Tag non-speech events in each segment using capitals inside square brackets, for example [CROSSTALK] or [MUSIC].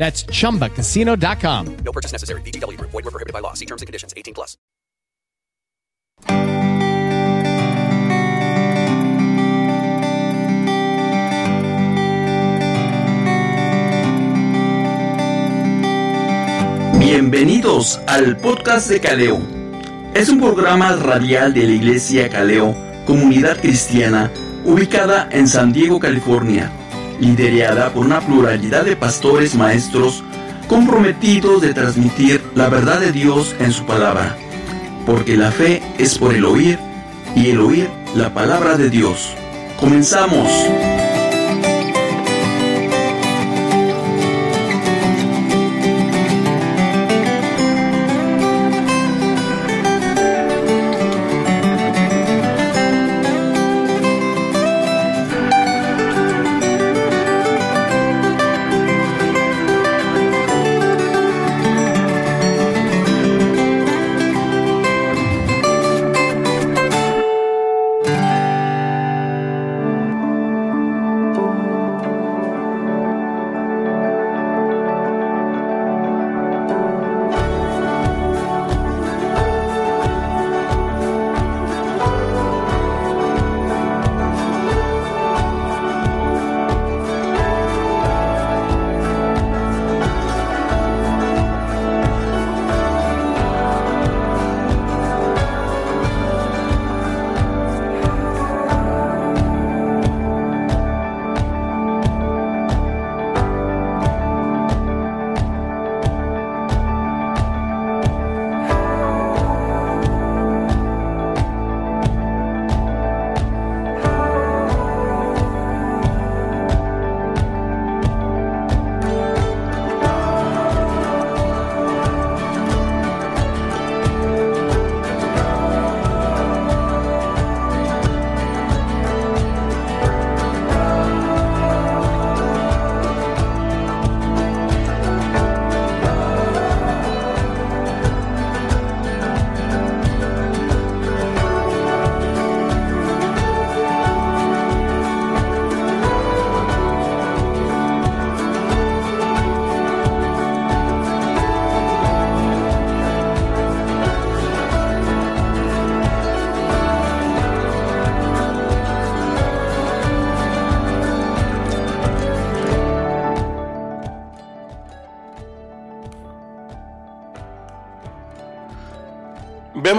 That's chumbacasino.com. No purchase necessary. VGW Group. Void were prohibited by law. See terms and conditions. 18 plus. Bienvenidos al podcast de Caleo. Es un programa radial de la Iglesia Caleo, comunidad cristiana ubicada en San Diego, California, liderada por una pluralidad de pastores maestros comprometidos de transmitir la verdad de Dios en su palabra, porque la fe es por el oír y el oír la palabra de Dios. Comenzamos.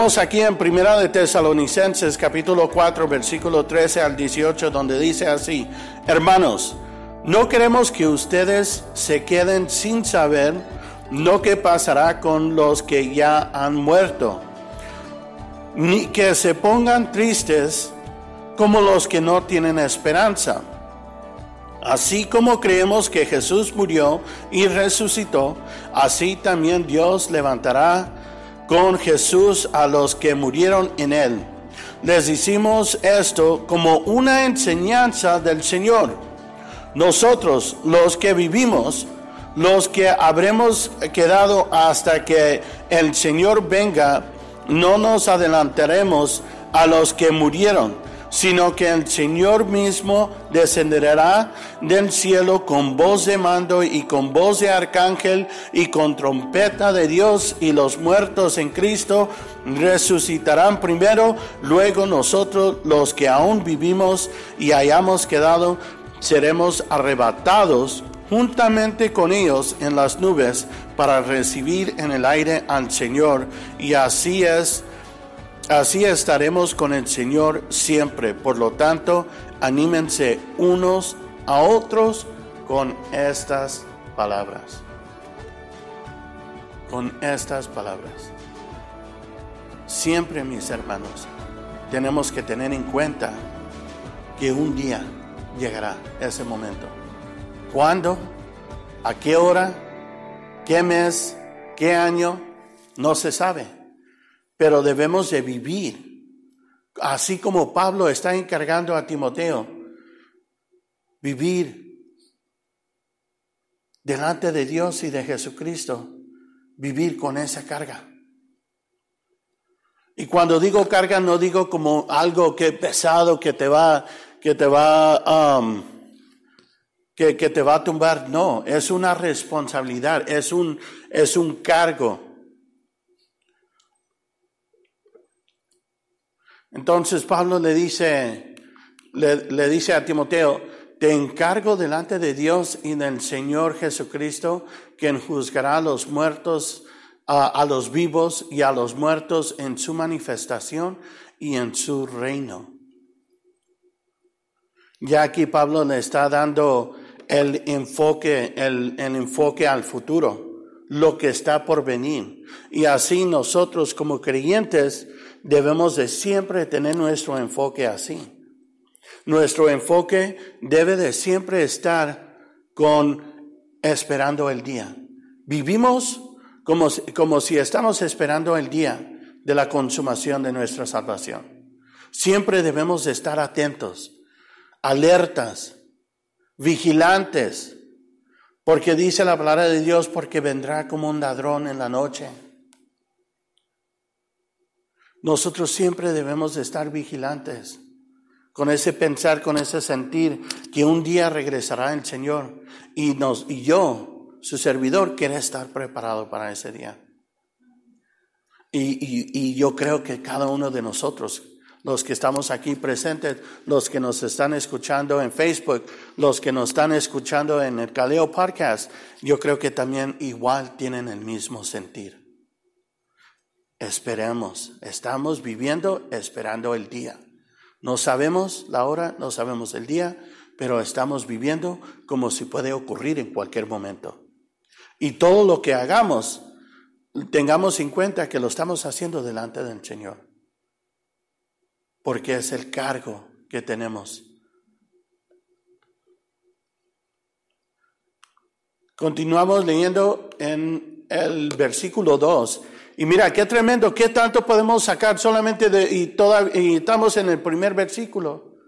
Aquí en Primera de Tesalonicenses capítulo 4 versículo 13 al 18 donde dice así, hermanos, no queremos que ustedes se queden sin saber lo que pasará con los que ya han muerto, ni que se pongan tristes como los que no tienen esperanza. Así como creemos que Jesús murió y resucitó, así también Dios levantará con Jesús a los que murieron en él. Les hicimos esto como una enseñanza del Señor. Nosotros, los que vivimos, los que habremos quedado hasta que el Señor venga, no nos adelantaremos a los que murieron sino que el Señor mismo descenderá del cielo con voz de mando y con voz de arcángel y con trompeta de Dios y los muertos en Cristo resucitarán primero, luego nosotros los que aún vivimos y hayamos quedado seremos arrebatados juntamente con ellos en las nubes para recibir en el aire al Señor. Y así es así estaremos con el Señor siempre. Por lo tanto, anímense unos a otros con estas palabras. Con estas palabras. Siempre, mis hermanos, tenemos que tener en cuenta que un día llegará ese momento. ¿Cuándo? ¿A qué hora? ¿Qué mes? ¿Qué año? No se sabe. Pero debemos de vivir. Así como Pablo está encargando a Timoteo, vivir delante de Dios y de Jesucristo, vivir con esa carga. Y cuando digo carga, no digo como algo que pesado que te va, que te va, um, que, que, te va a tumbar. No, es una responsabilidad, es un, es un cargo. Entonces Pablo le dice, le, dice a Timoteo, te encargo delante de Dios y del Señor Jesucristo, quien juzgará a los muertos a, los vivos y a los muertos en su manifestación y en su reino. Ya aquí Pablo le está dando el enfoque, el, enfoque al futuro, lo que está por venir. Y así nosotros como creyentes debemos de siempre tener nuestro enfoque así. Nuestro enfoque debe de siempre estar con esperando el día. Vivimos como, como si estamos esperando el día de la consumación de nuestra salvación. Siempre debemos de estar atentos, alertas, vigilantes, porque dice la palabra de Dios, porque vendrá como un ladrón en la noche. Nosotros siempre debemos de estar vigilantes, con ese pensar, con ese sentir que un día regresará el Señor y nos y yo su servidor quiere estar preparado para ese día. Y, y, yo creo que cada uno de nosotros, los que estamos aquí presentes, los que nos están escuchando en Facebook, los que nos están escuchando en el Caleo Podcast, yo creo que también igual tienen el mismo sentir. Esperemos, estamos viviendo esperando el día. No sabemos la hora, no sabemos el día, pero estamos viviendo como si puede ocurrir en cualquier momento. Y todo lo que hagamos, tengamos en cuenta que lo estamos haciendo delante del Señor. Porque es el cargo que tenemos. Continuamos leyendo en el versículo 2. Y mira, qué tremendo, qué tanto podemos sacar solamente de, y, toda, y estamos en el primer versículo.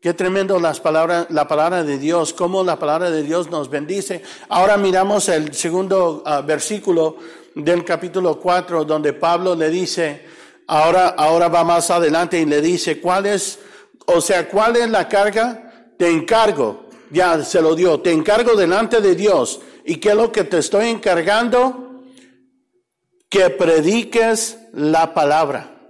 Qué tremendo las palabras, la palabra de Dios, cómo la palabra de Dios nos bendice. Ahora miramos el segundo uh, versículo del capítulo 4, donde Pablo le dice, ahora, ahora va más adelante y le dice, ¿cuál es, o sea, cuál es la carga? Te encargo, ya se lo dio, te encargo delante de Dios. ¿Y qué es lo que te estoy encargando? Que prediques la palabra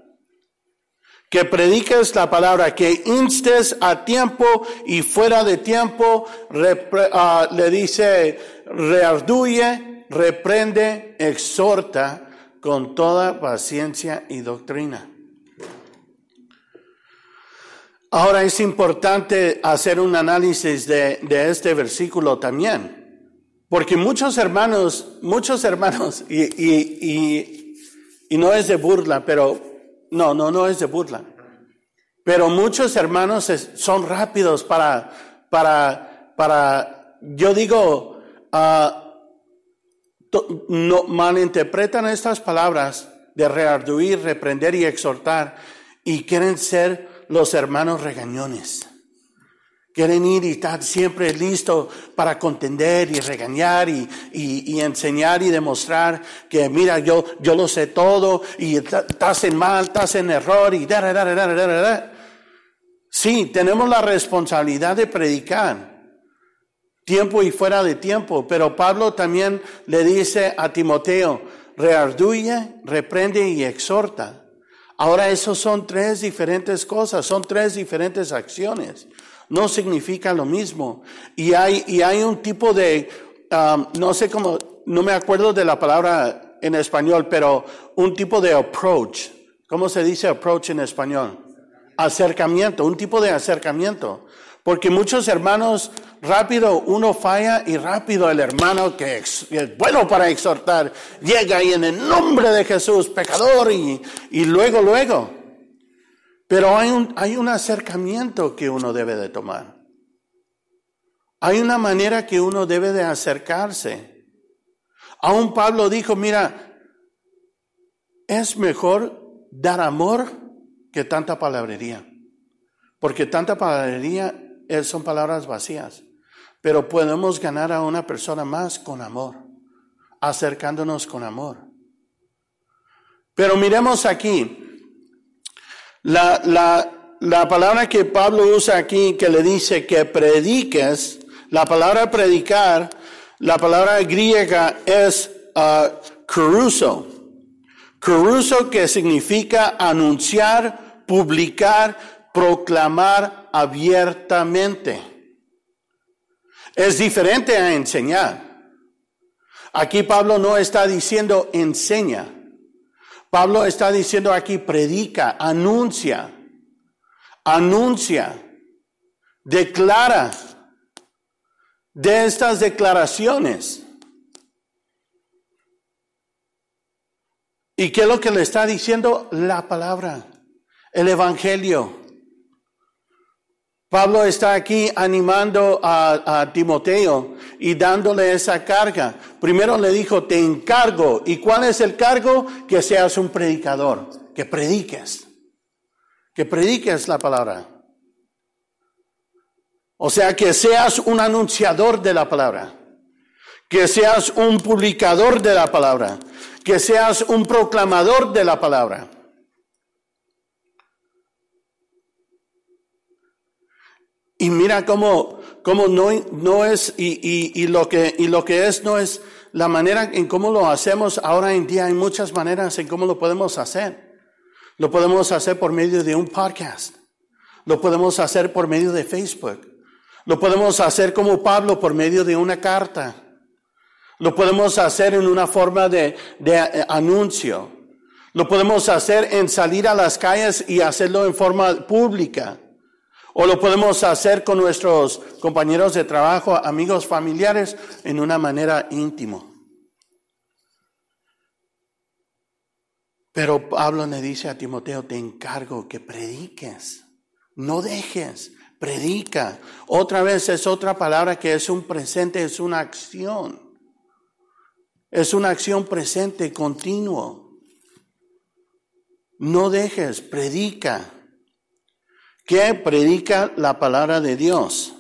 que prediques la palabra, que instes a tiempo y fuera de tiempo, uh, le dice, rearduye, reprende, exhorta con toda paciencia y doctrina. Ahora es importante hacer un análisis de este versículo también, porque muchos hermanos, muchos hermanos, y, y, y, y no es de burla, pero no, no, no es de burla. Pero muchos hermanos son rápidos para, para, para, yo digo, uh, no, malinterpretan estas palabras de rearduir, reprender y exhortar y quieren ser los hermanos regañones. Quieren ir y estar siempre listo para contender y regañar y, y, y, enseñar y demostrar que mira, yo, yo lo sé todo y estás en mal, estás en error y da, da, da, da, da, da. Sí, tenemos la responsabilidad de predicar tiempo y fuera de tiempo, pero Pablo también le dice a Timoteo, rearduye, reprende y exhorta. Ahora, esos son tres diferentes cosas, son tres diferentes acciones. No significa lo mismo. Y hay, y hay un tipo de, um, no sé cómo, no me acuerdo de la palabra en español, pero un tipo de approach. ¿Cómo se dice approach en español? Acercamiento, un tipo de acercamiento. Porque muchos hermanos, rápido uno falla y rápido el hermano que es bueno para exhortar llega y en el nombre de Jesús, pecador, y, y luego, luego. Pero hay un, hay un acercamiento que uno debe de tomar. Hay una manera que uno debe de acercarse. Aún Pablo dijo, mira, es mejor dar amor que tanta palabrería. Porque tanta palabrería son palabras vacías. Pero podemos ganar a una persona más con amor, acercándonos con amor. Pero miremos aquí, la, la, la palabra que Pablo usa aquí, que le dice que prediques, la palabra predicar, la palabra griega es uh, caruso. Caruso que significa anunciar, publicar, proclamar abiertamente. Es diferente a enseñar. Aquí Pablo no está diciendo enseña. Pablo está diciendo aquí, predica, anuncia, anuncia, declara de estas declaraciones. ¿Y qué es lo que le está diciendo? La palabra, el Evangelio. Pablo está aquí animando a, Timoteo y dándole esa carga. Primero le dijo, te encargo. ¿Y cuál es el cargo? Que seas un predicador, que prediques, que prediques la palabra. O sea, que seas un anunciador de la palabra, que seas un publicador de la palabra, que seas un proclamador de la palabra. Y mira cómo, cómo no, no es, y, y, y, lo que, y lo que es no es la manera en cómo lo hacemos ahora en día. Hay muchas maneras en cómo lo podemos hacer. Lo podemos hacer por medio de un podcast. Lo podemos hacer por medio de Facebook. Lo podemos hacer como Pablo por medio de una carta. Lo podemos hacer en una forma de, de eh, anuncio. Lo podemos hacer en salir a las calles y hacerlo en forma pública. O lo podemos hacer con nuestros compañeros de trabajo, amigos, familiares, en una manera íntima. Pero Pablo le dice a Timoteo, te encargo que prediques, no dejes, predica. Otra vez es otra palabra que es un presente, es una acción. Es una acción presente, continuo. No dejes, predica que predica la palabra de Dios.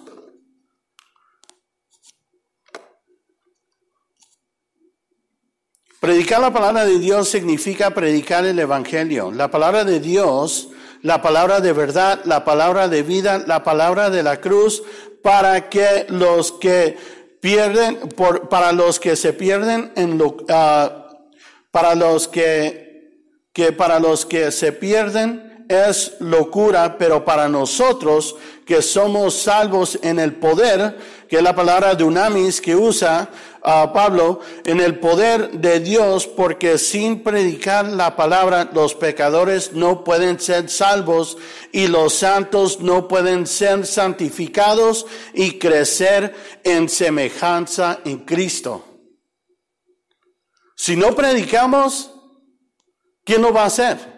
Predicar la palabra de Dios significa predicar el Evangelio. La palabra de Dios, la palabra de verdad, la palabra de vida, la palabra de la cruz, para que los que pierden, por, para los que se pierden en lo, uh, para los que, que para los que se pierden es locura, pero para nosotros que somos salvos en el poder, que es la palabra dunamis que usa uh, Pablo, en el poder de Dios, porque sin predicar la palabra los pecadores no pueden ser salvos y los santos no pueden ser santificados y crecer en semejanza en Cristo. Si no predicamos, ¿quién lo va a hacer?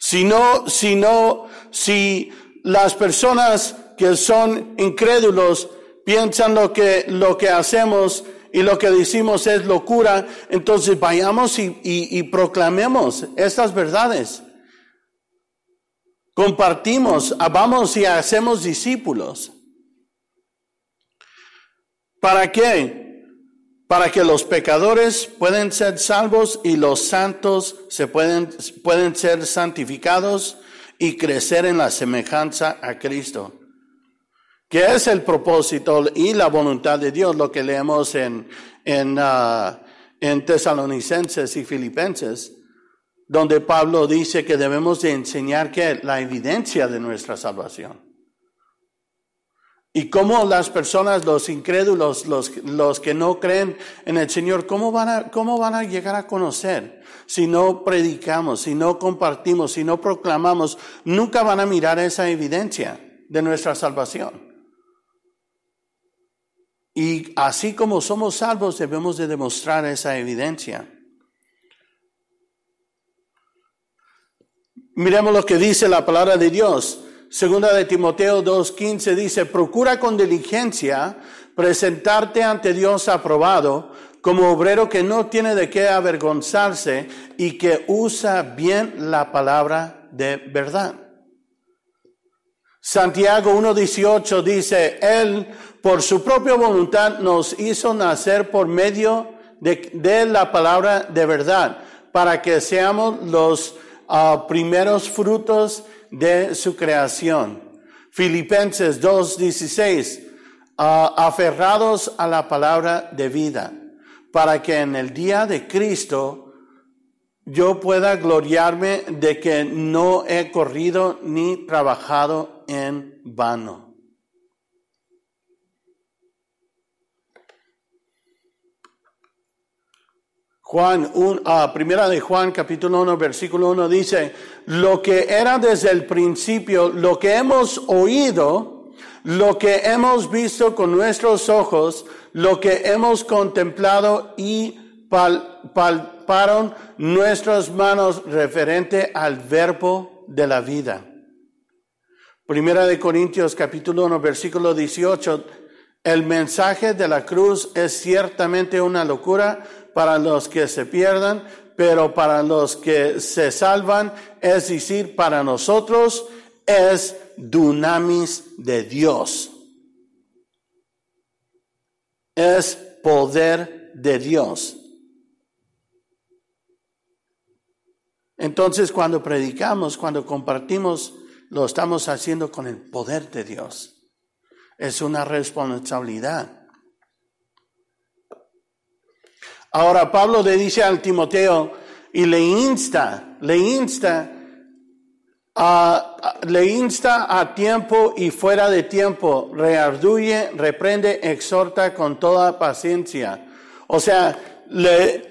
Si no, si no, si las personas que son incrédulos piensan lo que, lo que hacemos y lo que decimos es locura, entonces vayamos y, proclamemos estas verdades. Compartimos, vamos y hacemos discípulos. ¿Para qué? Para que los pecadores pueden ser salvos y los santos se pueden, pueden ser santificados y crecer en la semejanza a Cristo. Que es el propósito y la voluntad de Dios, lo que leemos en, en, uh, en Tesalonicenses y Filipenses. donde Pablo dice que debemos de enseñar que la evidencia de nuestra salvación. Y cómo las personas, los incrédulos, los, los que no creen en el Señor, ¿cómo van, a, ¿cómo van a llegar a conocer si no predicamos, si no compartimos, si no proclamamos? Nunca van a mirar esa evidencia de nuestra salvación. Y así como somos salvos, debemos de demostrar esa evidencia. Miremos lo que dice la palabra de Dios. Segunda de Timoteo 2.15 dice, procura con diligencia presentarte ante Dios aprobado como obrero que no tiene de qué avergonzarse y que usa bien la palabra de verdad. Santiago 1.18 dice, Él por su propia voluntad nos hizo nacer por medio de, la palabra de verdad, para que seamos los ah, primeros frutos de su creación. Filipenses 2.16, uh, aferrados a la palabra de vida, para que en el día de Cristo yo pueda gloriarme de que no he corrido ni trabajado en vano. Juan, un, ah, primera de Juan, capítulo 1, versículo 1 dice, lo que era desde el principio, lo que hemos oído, lo que hemos visto con nuestros ojos, lo que hemos contemplado y palparon nuestras manos referente al verbo de la vida. Primera de Corintios capítulo 1 versículo 18, el mensaje de la cruz es ciertamente una locura para los que se pierdan, pero para los que se salvan, es decir, para nosotros, es dunamis de Dios. Es poder de Dios. Entonces, cuando predicamos, cuando compartimos, lo estamos haciendo con el poder de Dios. Es una responsabilidad. Ahora Pablo le dice al Timoteo y le insta, le insta, a, le insta a tiempo y fuera de tiempo, rearduye, reprende, exhorta con toda paciencia. O sea, le,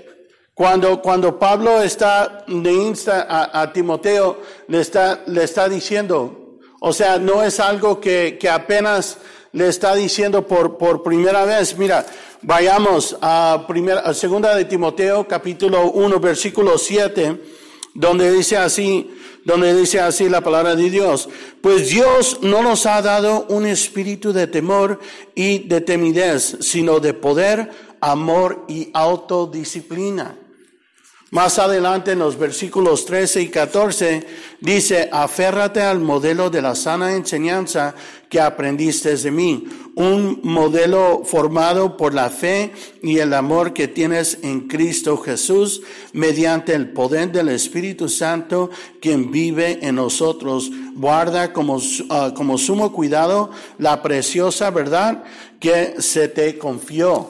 cuando, cuando Pablo está, le insta a, Timoteo, le está, le está diciendo, o sea, no es algo que, que apenas le está diciendo por, por primera vez, mira, Vayamos a, primera, a segunda de Timoteo, capítulo 1, versículo 7, donde dice así, donde dice así la palabra de Dios. Pues Dios no nos ha dado un espíritu de temor y de timidez, sino de poder, amor y autodisciplina. Más adelante en los versículos 13 y 14 dice, aférrate al modelo de la sana enseñanza que aprendiste de mí, un modelo formado por la fe y el amor que tienes en Cristo Jesús mediante el poder del Espíritu Santo quien vive en nosotros. Guarda como, ah, como sumo cuidado la preciosa verdad que se te confió.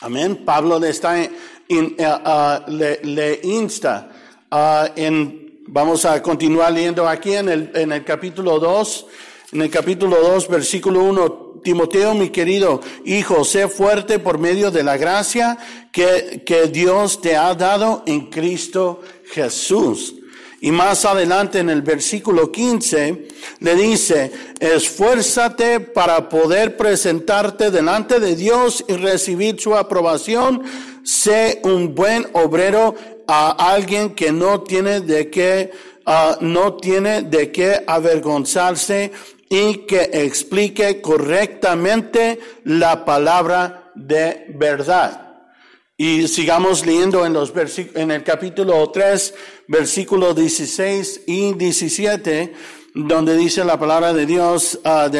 Amén. Pablo le está eh, ah, le, insta uh, en, vamos a continuar leyendo aquí en el, en el capítulo 2, en el capítulo 2, versículo 1, Timoteo, mi querido hijo, sé fuerte por medio de la gracia que, que Dios te ha dado en Cristo Jesús. Y más adelante en el versículo 15 le dice, esfuérzate para poder presentarte delante de Dios y recibir su aprobación sé un buen obrero a alguien que no tiene de qué, ah, no tiene de qué avergonzarse y que explique correctamente la palabra de verdad. Y sigamos leyendo en, los en el capítulo 3, versículos 16 y 17, donde dice la palabra de Dios ah,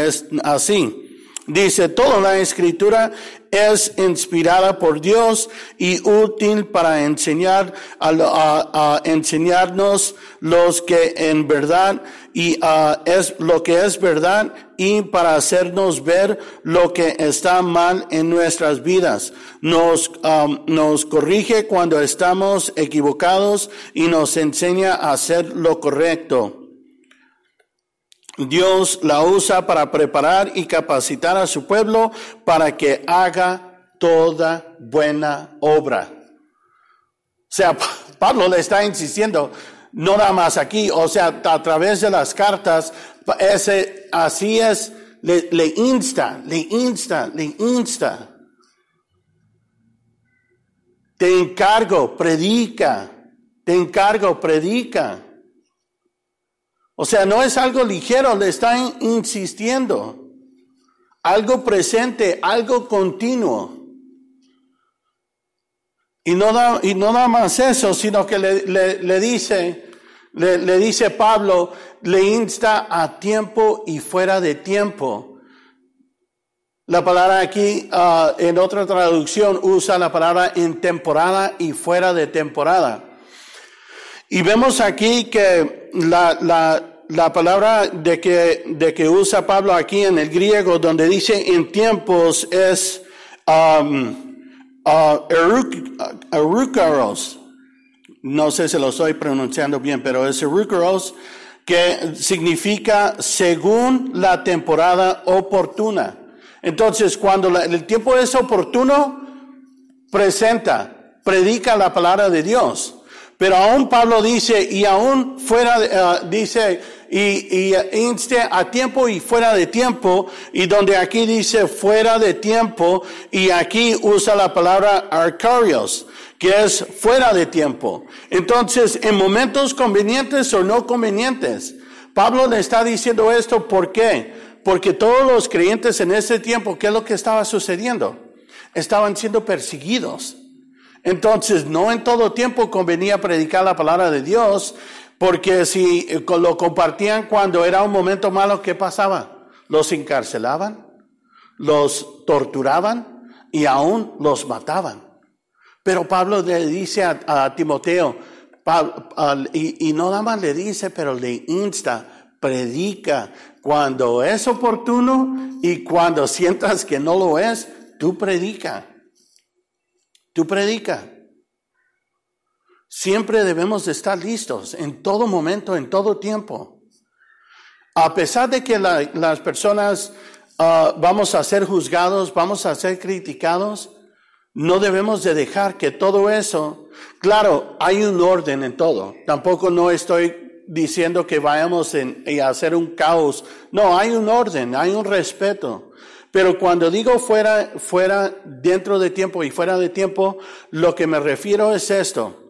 así. Dice, toda la escritura es inspirada por Dios y útil para enseñar a, enseñarnos los que en verdad y es lo que es verdad y para hacernos ver lo que está mal en nuestras vidas. Nos, am, nos corrige cuando estamos equivocados y nos enseña a hacer lo correcto. Dios la usa para preparar y capacitar a su pueblo para que haga toda buena obra. O sea, [LAUGHS] Pablo le está insistiendo, no nada más aquí, o sea, a través de las cartas, ese, así es, le, le insta, le insta, le insta. Te encargo, predica, te encargo, predica. O sea, no es algo ligero, le está in- insistiendo. Algo presente, algo continuo. Y no, da, y no nada más eso, sino que le, le- le dice, le, le dice Pablo, le insta a tiempo y fuera de tiempo. La palabra aquí, ah, en otra traducción, usa la palabra en temporada y fuera de temporada. Y vemos aquí que la, la, la palabra de que, de que usa Pablo aquí en el griego, donde dice en tiempos, es um, uh, eruk- erukaros. No sé si lo estoy pronunciando bien, pero es erukaros, que significa según la temporada oportuna. Entonces, cuando la- el tiempo es oportuno, presenta, predica la palabra de Dios. Pero aún Pablo dice, y aún fuera, ah, dice, y, y inste a tiempo y fuera de tiempo, y donde aquí dice fuera de tiempo, y aquí usa la palabra arcarios, que es fuera de tiempo. Entonces, en momentos convenientes o no convenientes, Pablo le está diciendo esto, ¿por qué? Porque todos los creyentes en ese tiempo, ¿qué es lo que estaba sucediendo? Estaban siendo perseguidos. Entonces, no en todo tiempo convenía predicar la palabra de Dios, porque si eh, lo compartían cuando era un momento malo, ¿qué pasaba? Los encarcelaban, los torturaban y aún los mataban. Pero Pablo le dice a, Timoteo, y, y no nada más le dice, pero le insta, predica. Cuando es oportuno y cuando sientas que no lo es, tú predica. Tú predica. Siempre debemos de estar listos en todo momento, en todo tiempo. A pesar de que la- las personas ah, vamos a ser juzgados, vamos a ser criticados, no debemos de dejar que todo eso, claro, hay un orden en todo. Tampoco no estoy diciendo que vayamos en- a hacer un caos. No, hay un orden, hay un respeto. Pero cuando digo fuera, fuera, dentro de tiempo y fuera de tiempo, lo que me refiero es esto.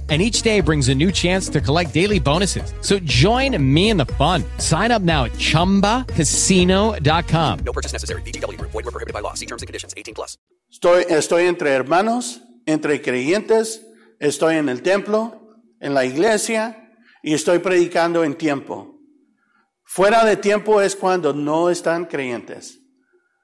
and each day brings a new chance to collect daily bonuses. So join me in the fun. Sign up now at ChumbaCasino.com. No purchase necessary. VGW Group. Void were prohibited by law. See terms and conditions. 18 plus. Estoy, estoy entre hermanos, entre creyentes, estoy en el templo, en la iglesia y estoy predicando en tiempo. Fuera de tiempo es cuando no están creyentes,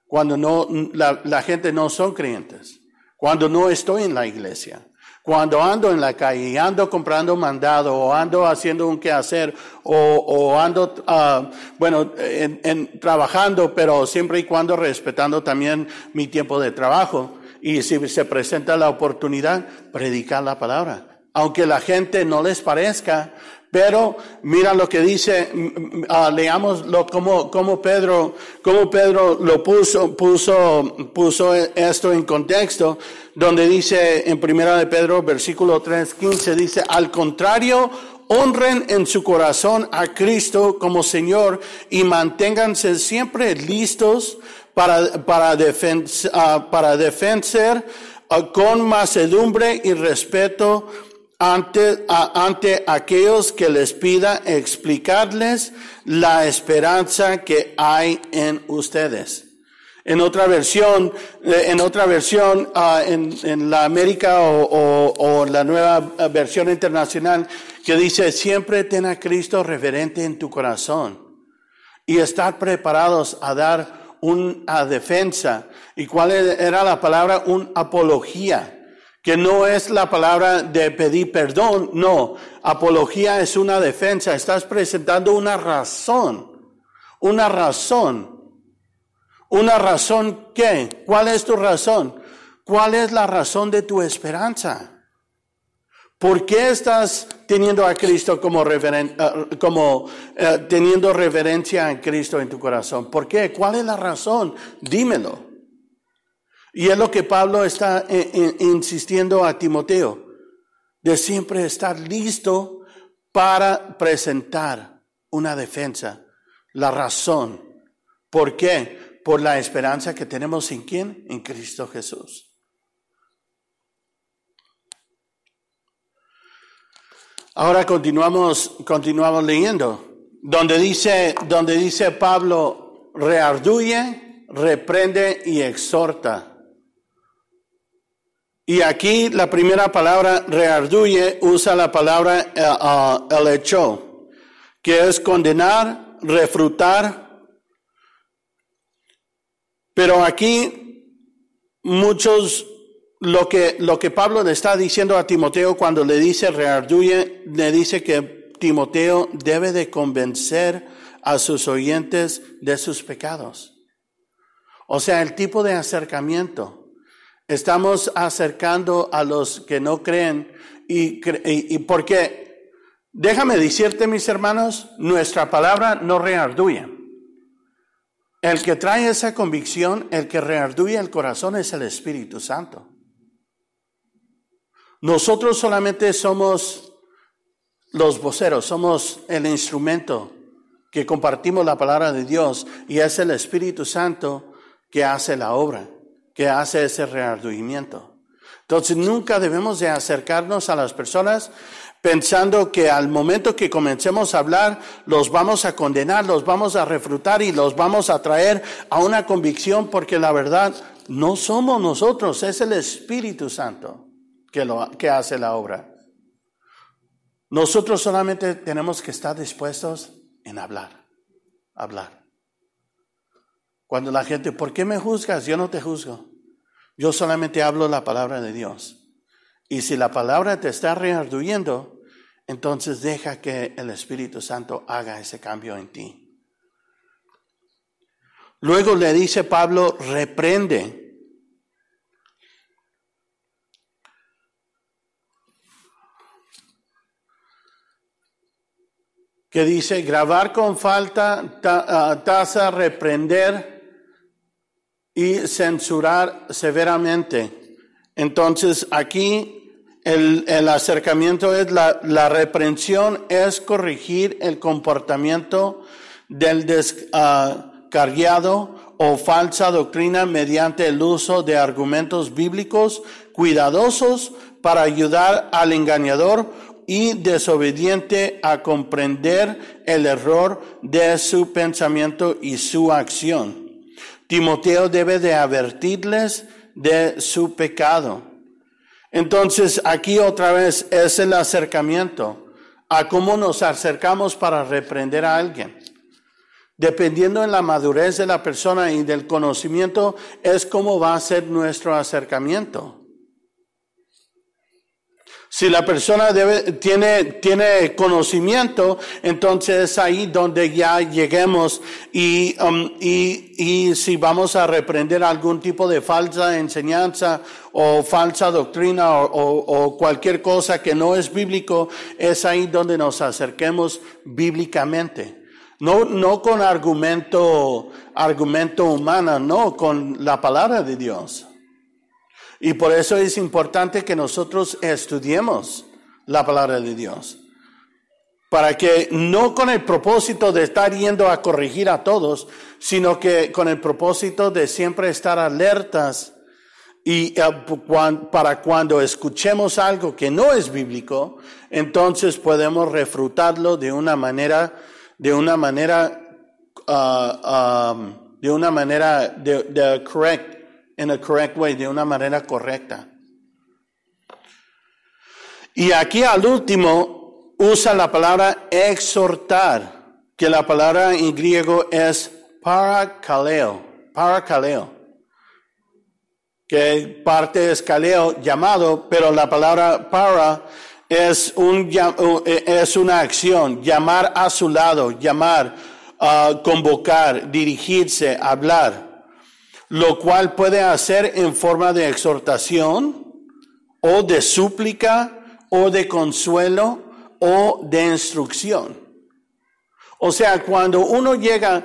cuando no, la, la gente no son creyentes, cuando no estoy en la iglesia, cuando ando en la calle y ando comprando mandado o ando haciendo un quehacer o, o ando, ah, bueno, en, en- trabajando, pero siempre y cuando respetando también mi tiempo de trabajo. Y si se presenta la oportunidad, predicar la palabra. Aunque la gente no les parezca, pero mira lo que dice, ah, leámoslo como, como Pedro, como Pedro lo puso, puso, puso esto en contexto, donde dice en primera de Pedro, versículo 3, 15, dice, al contrario, honren en su corazón a Cristo como Señor y manténganse siempre listos para, para, defen- ah, para defender ah, con macedumbre y respeto ante, ante aquellos que les pida explicarles la esperanza que hay en ustedes. En otra versión, eh, en otra versión, ah, en, en la América o, o- o la nueva versión internacional, que dice, siempre ten a Cristo reverente en tu corazón y estar preparados a dar una defensa. ¿Y cuál era la palabra? Un apología que no es la palabra de pedir perdón, no, apología es una defensa, estás presentando una razón, una razón. ¿Una razón qué? ¿Cuál es tu razón? ¿Cuál es la razón de tu esperanza? ¿Por qué estás teniendo a Cristo como, referen- eh, como eh, teniendo reverencia a Cristo en tu corazón? ¿Por qué? ¿Cuál es la razón? Dímelo. Y es lo que Pablo está eh, eh, insistiendo a Timoteo, de siempre estar listo para presentar una defensa, la razón. ¿Por qué? Por la esperanza que tenemos en quién? En Cristo Jesús. Ahora continuamos, continuamos leyendo, donde dice, donde dice Pablo, rearduye, reprende y exhorta. Y aquí la primera palabra rearduye usa la palabra eh, ah, el hecho, que es condenar, refrutar. Pero aquí muchos lo que, lo que Pablo le está diciendo a Timoteo cuando le dice rearduye, le dice que Timoteo debe de convencer a sus oyentes de sus pecados. O sea, el tipo de acercamiento. Estamos acercando a los que no creen y, y porque, déjame decirte mis hermanos, nuestra palabra no rearduye. El que trae esa convicción, el que rearduye el corazón es el Espíritu Santo. Nosotros solamente somos los voceros, somos el instrumento que compartimos la palabra de Dios y es el Espíritu Santo que hace la obra, que hace ese rearduimiento. Entonces nunca debemos de acercarnos a las personas pensando que al momento que comencemos a hablar los vamos a condenar, los vamos a refrutar y los vamos a traer a una convicción porque la verdad no somos nosotros, es el Espíritu Santo que, lo, que hace la obra. Nosotros solamente tenemos que estar dispuestos en hablar, hablar. Cuando la gente, ¿por qué me juzgas? Yo no te juzgo. Yo solamente hablo la palabra de Dios. Y si la palabra te está rearduyendo, entonces deja que el Espíritu Santo haga ese cambio en ti. Luego le dice Pablo, reprende. que dice grabar con falta, ta- ah, reprender y censurar severamente. Entonces aquí el, el acercamiento es la, la reprensión es corregir el comportamiento del descarriado o falsa doctrina mediante el uso de argumentos bíblicos cuidadosos para ayudar al engañador y desobediente a comprender el error de su pensamiento y su acción. Timoteo debe de advertirles de su pecado. Entonces, aquí otra vez es el acercamiento a cómo nos acercamos para reprender a alguien. Dependiendo en la madurez de la persona y del conocimiento, es cómo va a ser nuestro acercamiento. Si la persona debe, tiene, tiene conocimiento, entonces es ahí donde ya lleguemos y, um, y, y si vamos a reprender algún tipo de falsa enseñanza o falsa doctrina o, o- o cualquier cosa que no es bíblico, es ahí donde nos acerquemos bíblicamente. No, no con argumento, argumento humano, no, con la palabra de Dios. Y por eso es importante que nosotros estudiemos la palabra de Dios. Para que no con el propósito de estar yendo a corregir a todos, sino que con el propósito de siempre estar alertas Y eh, para cuando escuchemos algo que no es bíblico, entonces podemos refutarlo de una manera, de una manera, um, de una manera, de, de correct, in a correct way, de una manera correcta. Y aquí al último usa la palabra exhortar, que la palabra en griego es parakaleo, parakaleo, que parte es kaleo llamado, pero la palabra para es, un, es una acción, llamar a su lado, llamar, ah, convocar, dirigirse, hablar, lo cual puede hacer en forma de exhortación o de súplica o de consuelo o de instrucción. O sea, cuando uno llega,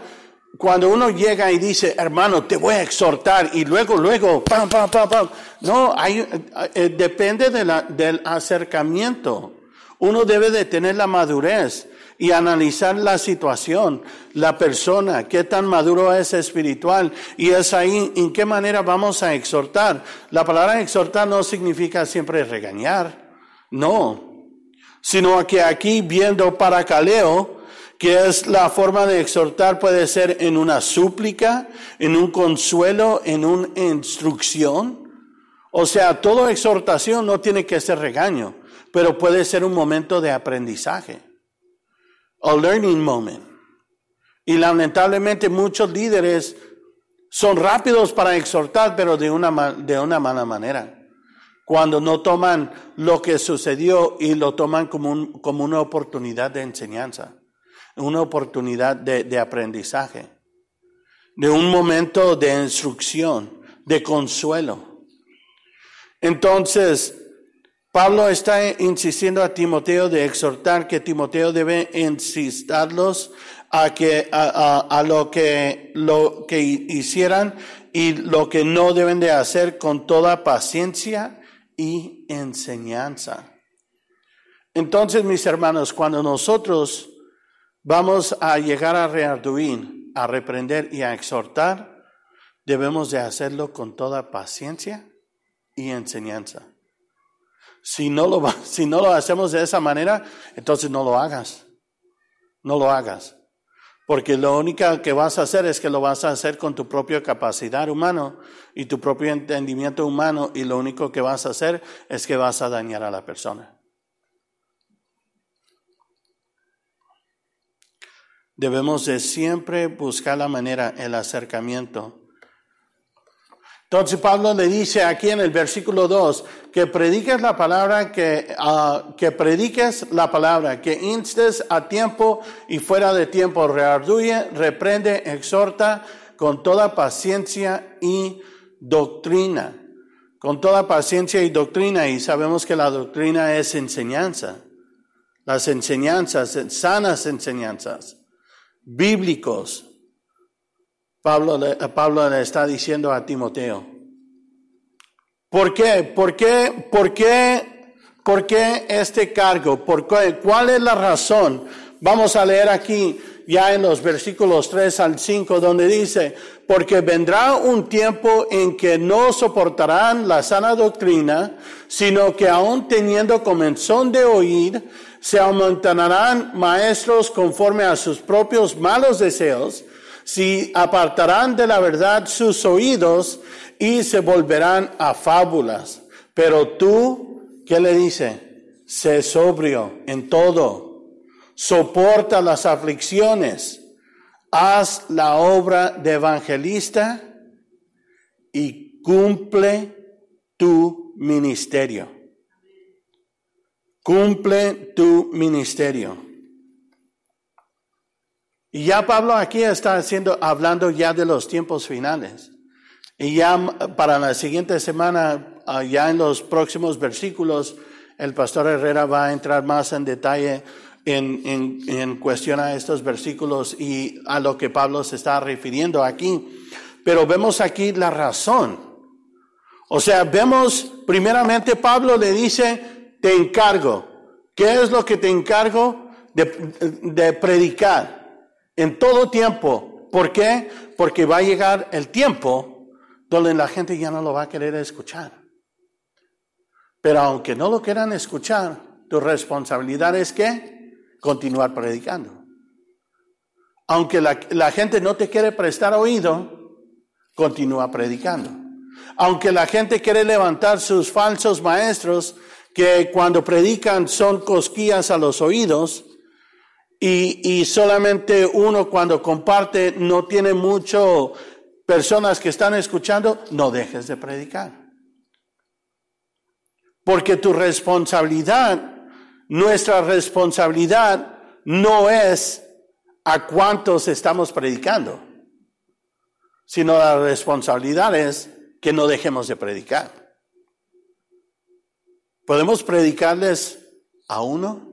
cuando uno llega y dice, hermano, te voy a exhortar y luego, luego, pam, pam, pam, pam. No, hay, eh, depende de la- del acercamiento. Uno debe de tener la madurez y analizar la situación, la persona, qué tan maduro es espiritual y es ahí en qué manera vamos a exhortar. La palabra exhortar no significa siempre regañar, no, sino que aquí viendo paracaleo, que es la forma de exhortar, puede ser en una súplica, en un consuelo, en una instrucción. O sea, toda exhortación no tiene que ser regaño, pero puede ser un momento de aprendizaje. A learning moment. Y lamentablemente muchos líderes son rápidos para exhortar, pero de una, de una mala manera. Cuando no toman lo que sucedió y lo toman como, un- como una oportunidad de enseñanza, una oportunidad de, de aprendizaje, de un momento de instrucción, de consuelo. Entonces, Pablo está insistiendo a Timoteo de exhortar que Timoteo debe insistirlos a que a, lo que lo que hicieran y lo que no deben de hacer con toda paciencia y enseñanza. Entonces, mis hermanos, cuando nosotros vamos a llegar a Rearduín, a reprender y a exhortar, debemos de hacerlo con toda paciencia y enseñanza. Si no lo, [LAUGHS] si no lo hacemos de esa manera, entonces no lo hagas. No lo hagas. Porque lo único que vas a hacer es que lo vas a hacer con tu propia capacidad humano y tu propio entendimiento humano y lo único que vas a hacer es que vas a dañar a la persona. Debemos de siempre buscar la manera, el acercamiento. Entonces Pablo le dice aquí en el versículo 2 que prediques la palabra, que, ah, que prediques la palabra, que instes a tiempo y fuera de tiempo, rearduye, reprende, exhorta con toda paciencia y doctrina. Con toda paciencia y doctrina, y sabemos que la doctrina es enseñanza. Las enseñanzas, sanas enseñanzas, bíblicos, Pablo, le- Pablo le está diciendo a Timoteo. ¿Por qué? ¿Por qué? ¿Por qué? ¿Por qué este cargo? ¿Por qué? ¿Cuál es la razón? Vamos a leer aquí ya en los versículos 3 al 5 donde dice, porque vendrá un tiempo en que no soportarán la sana doctrina, sino que aun teniendo comenzón de oír, se aumentarán maestros conforme a sus propios malos deseos, si apartarán de la verdad sus oídos y se volverán a fábulas. Pero tú, ¿qué le dice? Sé sobrio en todo, soporta las aflicciones, haz la obra de evangelista y cumple tu ministerio. Cumple tu ministerio. Y ya Pablo aquí está haciendo, hablando ya de los tiempos finales. Y ya para la siguiente semana, ah, ya en los próximos versículos, el pastor Herrera va a entrar más en detalle en, en, en cuestión estos versículos y a lo que Pablo se está refiriendo aquí. Pero vemos aquí la razón. O sea, vemos, primeramente Pablo le dice, te encargo. ¿Qué es lo que te encargo? De, de predicar en todo tiempo. ¿Por qué? Porque va a llegar el tiempo donde la gente ya no lo va a querer escuchar. Pero aunque no lo quieran escuchar, tu responsabilidad es que continuar predicando. Aunque la, la gente no te quiere prestar oído, continúa predicando. Aunque la gente quiere levantar sus falsos maestros, que cuando predican son cosquillas a los oídos, y, solamente uno cuando comparte no tiene mucho personas que están escuchando, no dejes de predicar. Porque tu responsabilidad, nuestra responsabilidad no es a cuántos estamos predicando, sino la responsabilidad es que no dejemos de predicar. Podemos predicarles a uno,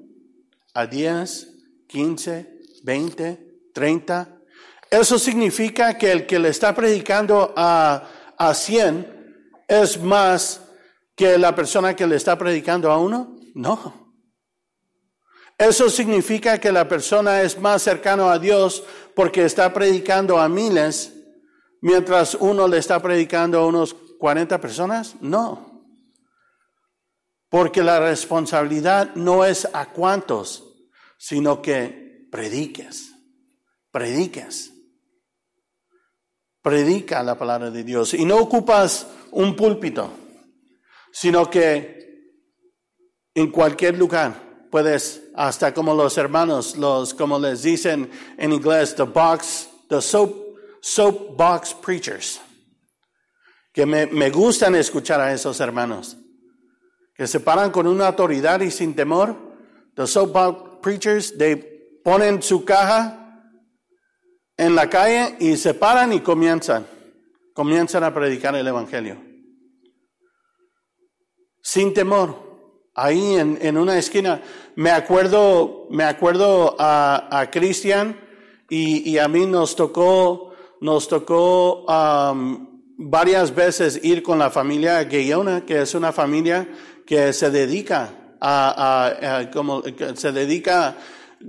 a diez, quince, veinte, treinta. Eso significa que el que le está predicando a, a cien es más que la persona que le está predicando a uno? No. Eso significa que la persona es más cercano a Dios porque está predicando a miles, mientras uno le está predicando a unos 40 personas? No. Porque la responsabilidad no es a cuántos, sino que prediques, prediques. Predica la palabra de Dios y no ocupas un púlpito sino que en cualquier lugar puedes, hasta como los hermanos, los, como les dicen en inglés, the box, the soap, soap box preachers, que me, me gustan escuchar a esos hermanos, que se paran con una autoridad y sin temor, the soap box preachers, de ponen su caja en la calle y se paran y comienzan, comienzan a predicar el Evangelio sin temor, ahí en, en una esquina. Me acuerdo, me acuerdo a, a Cristian y, y, a mí nos tocó, nos tocó um, varias veces ir con la familia Gayona, que es una familia que se dedica a, a, a como se dedica,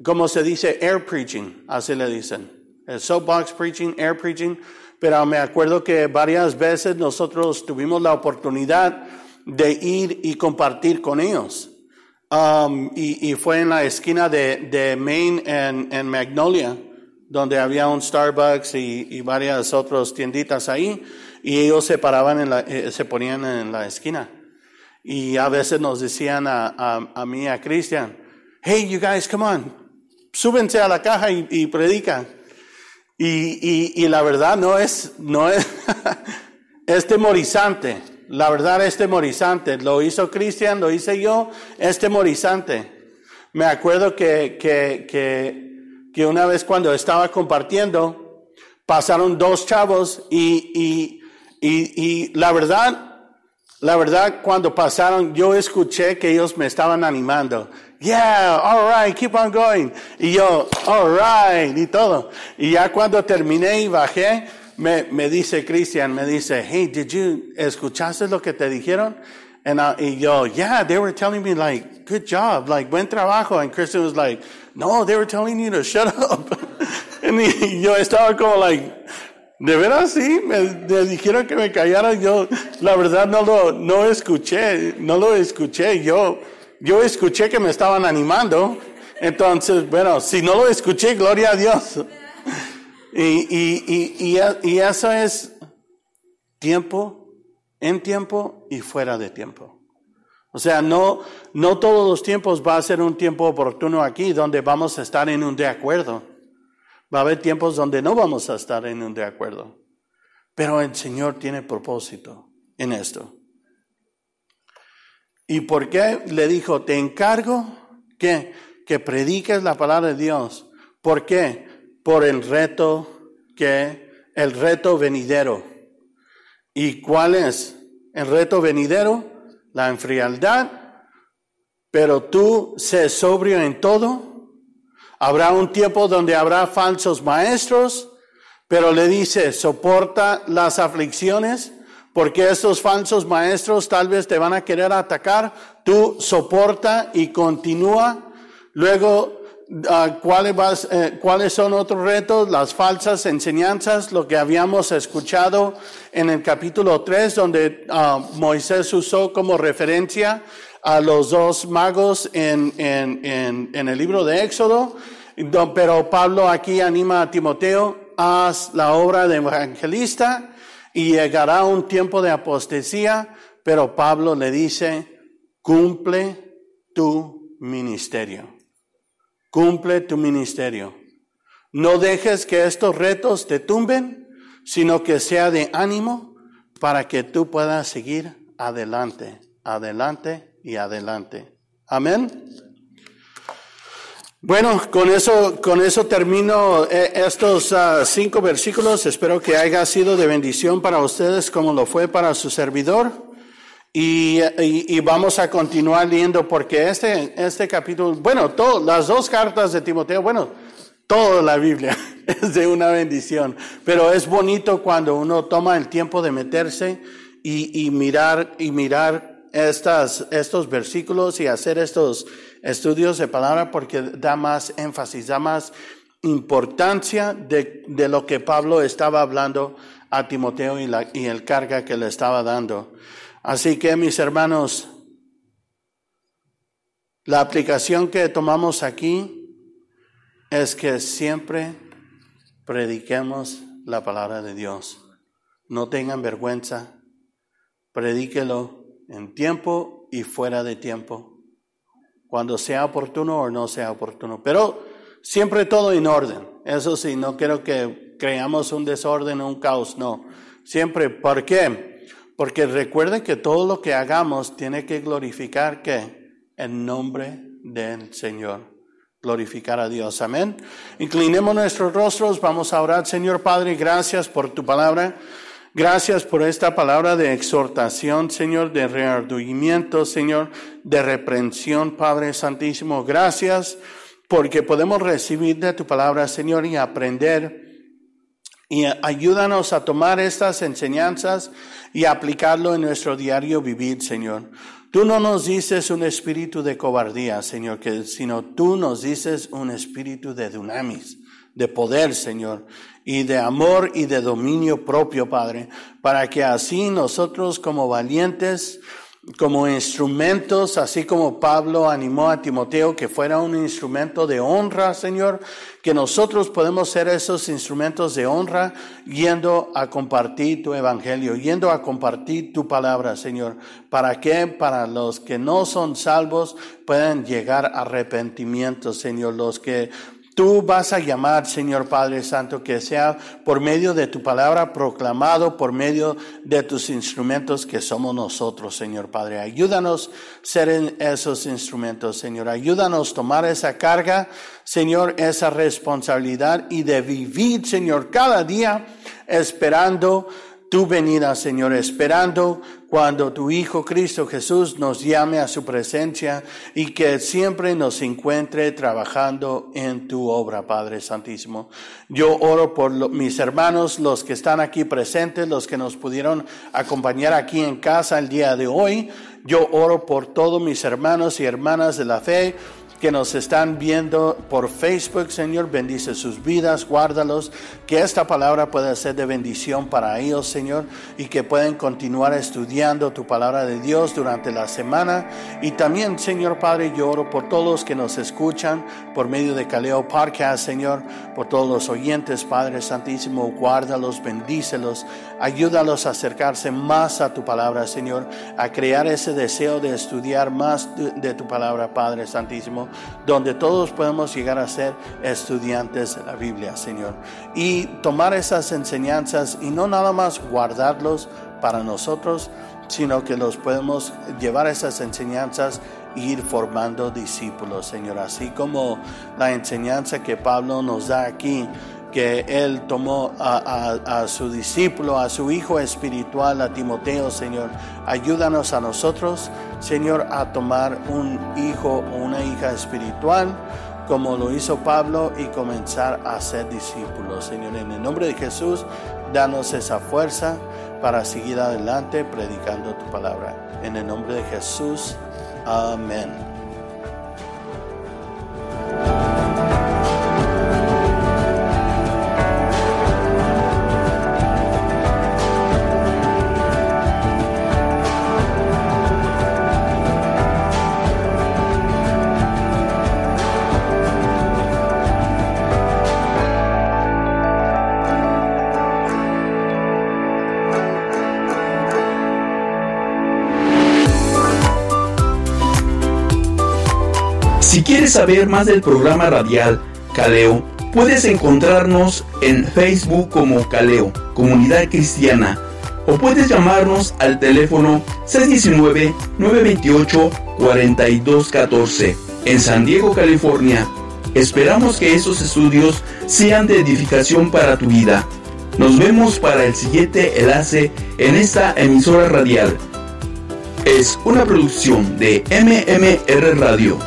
como se dice, air preaching, así le dicen. El soapbox preaching, air preaching. Pero me acuerdo que varias veces nosotros tuvimos la oportunidad de ir y compartir con ellos. Um, y, y, fue en la esquina de, de Main en, en, Magnolia, donde había un Starbucks y, y, varias otras tienditas ahí, y ellos se paraban en la, eh, se ponían en la esquina. Y a veces nos decían a, a, a mí, a Cristian, hey, you guys, come on, súbense a la caja y, y predican. Y, y, la verdad no es, no es, [LAUGHS] es temorizante. La verdad es temorizante. Lo hizo Cristian, lo hice yo, es temorizante. Me acuerdo que, que, que, que, una vez cuando estaba compartiendo, pasaron dos chavos y, y, y, y la verdad, la verdad, cuando pasaron, yo escuché que ellos me estaban animando. Yeah, all right, keep on going. Y yo, all right, y todo. Y ya cuando terminé y bajé, me, me dice Christian, me dice, hey, did you, ¿escuchaste lo que te dijeron? And I, y yo, yeah, they were telling me like, good job, like, buen trabajo. And Christian was like, no, they were telling you to shut [LAUGHS] up. [LAUGHS] and y, yo estaba como like, de veras sí, me, me, dijeron que me callara. Yo, la verdad no lo, no escuché, no lo escuché. Yo, yo escuché que me estaban animando. Entonces, bueno, si no lo escuché, gloria a Dios. Y, y, y, y, eso es tiempo, en tiempo y fuera de tiempo. O sea, no, no todos los tiempos va a ser un tiempo oportuno aquí donde vamos a estar en un de acuerdo. Va a haber tiempos donde no vamos a estar en un de acuerdo. Pero el Señor tiene propósito en esto. ¿Y por qué le dijo, te encargo que, que prediques la palabra de Dios? ¿Por qué? por el reto que, el reto venidero. ¿Y cuál es el reto venidero? La enfrialdad. Pero tú sé sobrio en todo. Habrá un tiempo donde habrá falsos maestros, pero le dice, soporta las aflicciones, porque esos falsos maestros tal vez te van a querer atacar. Tú soporta y continúa. Luego ah, ¿cuáles, vas- eh, ¿Cuáles son otros retos? Las falsas enseñanzas, lo que habíamos escuchado en el capítulo 3, donde ah, Moisés usó como referencia a los dos magos en, en, en, en el libro de Éxodo. Do- Pero Pablo aquí anima a Timoteo, haz la obra de evangelista y llegará un tiempo de apostasía, pero Pablo le dice, cumple tu ministerio. Cumple tu ministerio. No dejes que estos retos te tumben, sino que sea de ánimo para que tú puedas seguir adelante, adelante y adelante. Amén. Bueno, con eso, con eso termino eh, estos ah, cinco versículos. Espero que haya sido de bendición para ustedes como lo fue para su servidor. Y, y- y vamos a continuar leyendo porque este, este capítulo, bueno, todo, las dos cartas de Timoteo, bueno, toda la Biblia [LAUGHS] es de una bendición, pero es bonito cuando uno toma el tiempo de meterse y, y mirar, y mirar estas, estos versículos y hacer estos estudios de palabra porque da más énfasis, da más importancia de, de lo que Pablo estaba hablando a Timoteo y, la, y el carga que le estaba dando. Así que mis hermanos, la aplicación que tomamos aquí es que siempre prediquemos la palabra de Dios. No tengan vergüenza, predíquelo en tiempo y fuera de tiempo, cuando sea oportuno o no sea oportuno, pero siempre todo en orden. Eso sí, no quiero que creamos un desorden o un caos, no. Siempre, ¿por qué? Porque recuerden que todo lo que hagamos tiene que glorificar que el nombre del Señor. Glorificar a Dios. Amén. Inclinemos nuestros rostros. Vamos a orar. Señor Padre, gracias por tu palabra. Gracias por esta palabra de exhortación, Señor, de rearduimiento, Señor, de reprensión, Padre Santísimo. Gracias porque podemos recibir de tu palabra, Señor, y aprender y ayúdanos a tomar estas enseñanzas y aplicarlo en nuestro diario vivir, Señor. Tú no nos dices un espíritu de cobardía, Señor, sino tú nos dices un espíritu de dunamis, de poder, Señor, y de amor y de dominio propio, Padre, para que así nosotros como valientes, como instrumentos, así como Pablo animó a Timoteo que fuera un instrumento de honra, Señor, que nosotros podemos ser esos instrumentos de honra yendo a compartir tu evangelio, yendo a compartir tu palabra, Señor. ¿Para que Para los que no son salvos puedan llegar a arrepentimiento, Señor, los que Tú vas a llamar, Señor Padre Santo, que sea por medio de tu palabra proclamado, por medio de tus instrumentos que somos nosotros, Señor Padre. Ayúdanos ser en esos instrumentos, Señor. Ayúdanos a tomar esa carga, Señor, esa responsabilidad y de vivir, Señor, cada día esperando tu venida, Señor, esperando cuando tu Hijo Cristo Jesús nos llame a su presencia y que siempre nos encuentre trabajando en tu obra, Padre Santísimo. Yo oro por mis hermanos, los que están aquí presentes, los que nos pudieron acompañar aquí en casa el día de hoy. Yo oro por todos mis hermanos y hermanas de la fe que nos están viendo por Facebook, Señor, bendice sus vidas, guárdalos, que esta palabra pueda ser de bendición para ellos, Señor, y que puedan continuar estudiando tu palabra de Dios durante la semana. Y también, Señor Padre, yo oro por todos los que nos escuchan por medio de Caleo Podcast, Señor, por todos los oyentes, Padre Santísimo, guárdalos, bendícelos, ayúdalos a acercarse más a tu palabra, Señor, a crear ese deseo de estudiar más de, de tu palabra, Padre Santísimo, donde todos podemos llegar a ser estudiantes de la Biblia, Señor, y tomar esas enseñanzas y no nada más guardarlos para nosotros, sino que los podemos llevar esas enseñanzas e ir formando discípulos, Señor, así como la enseñanza que Pablo nos da aquí que él tomó a, su discípulo, a su hijo espiritual, a Timoteo, Señor. Ayúdanos a nosotros, Señor, a tomar un hijo o una hija espiritual, como lo hizo Pablo, y comenzar a ser discípulos, Señor. En el nombre de Jesús, danos esa fuerza para seguir adelante predicando tu palabra. En el nombre de Jesús, amén. Saber más del programa radial Caleo, puedes encontrarnos en Facebook como Caleo, Comunidad Cristiana, o puedes llamarnos al teléfono 619-928-4214 en San Diego, California. Esperamos que esos estudios sean de edificación para tu vida. Nos vemos para el siguiente enlace en esta emisora radial. Es una producción de MMR Radio.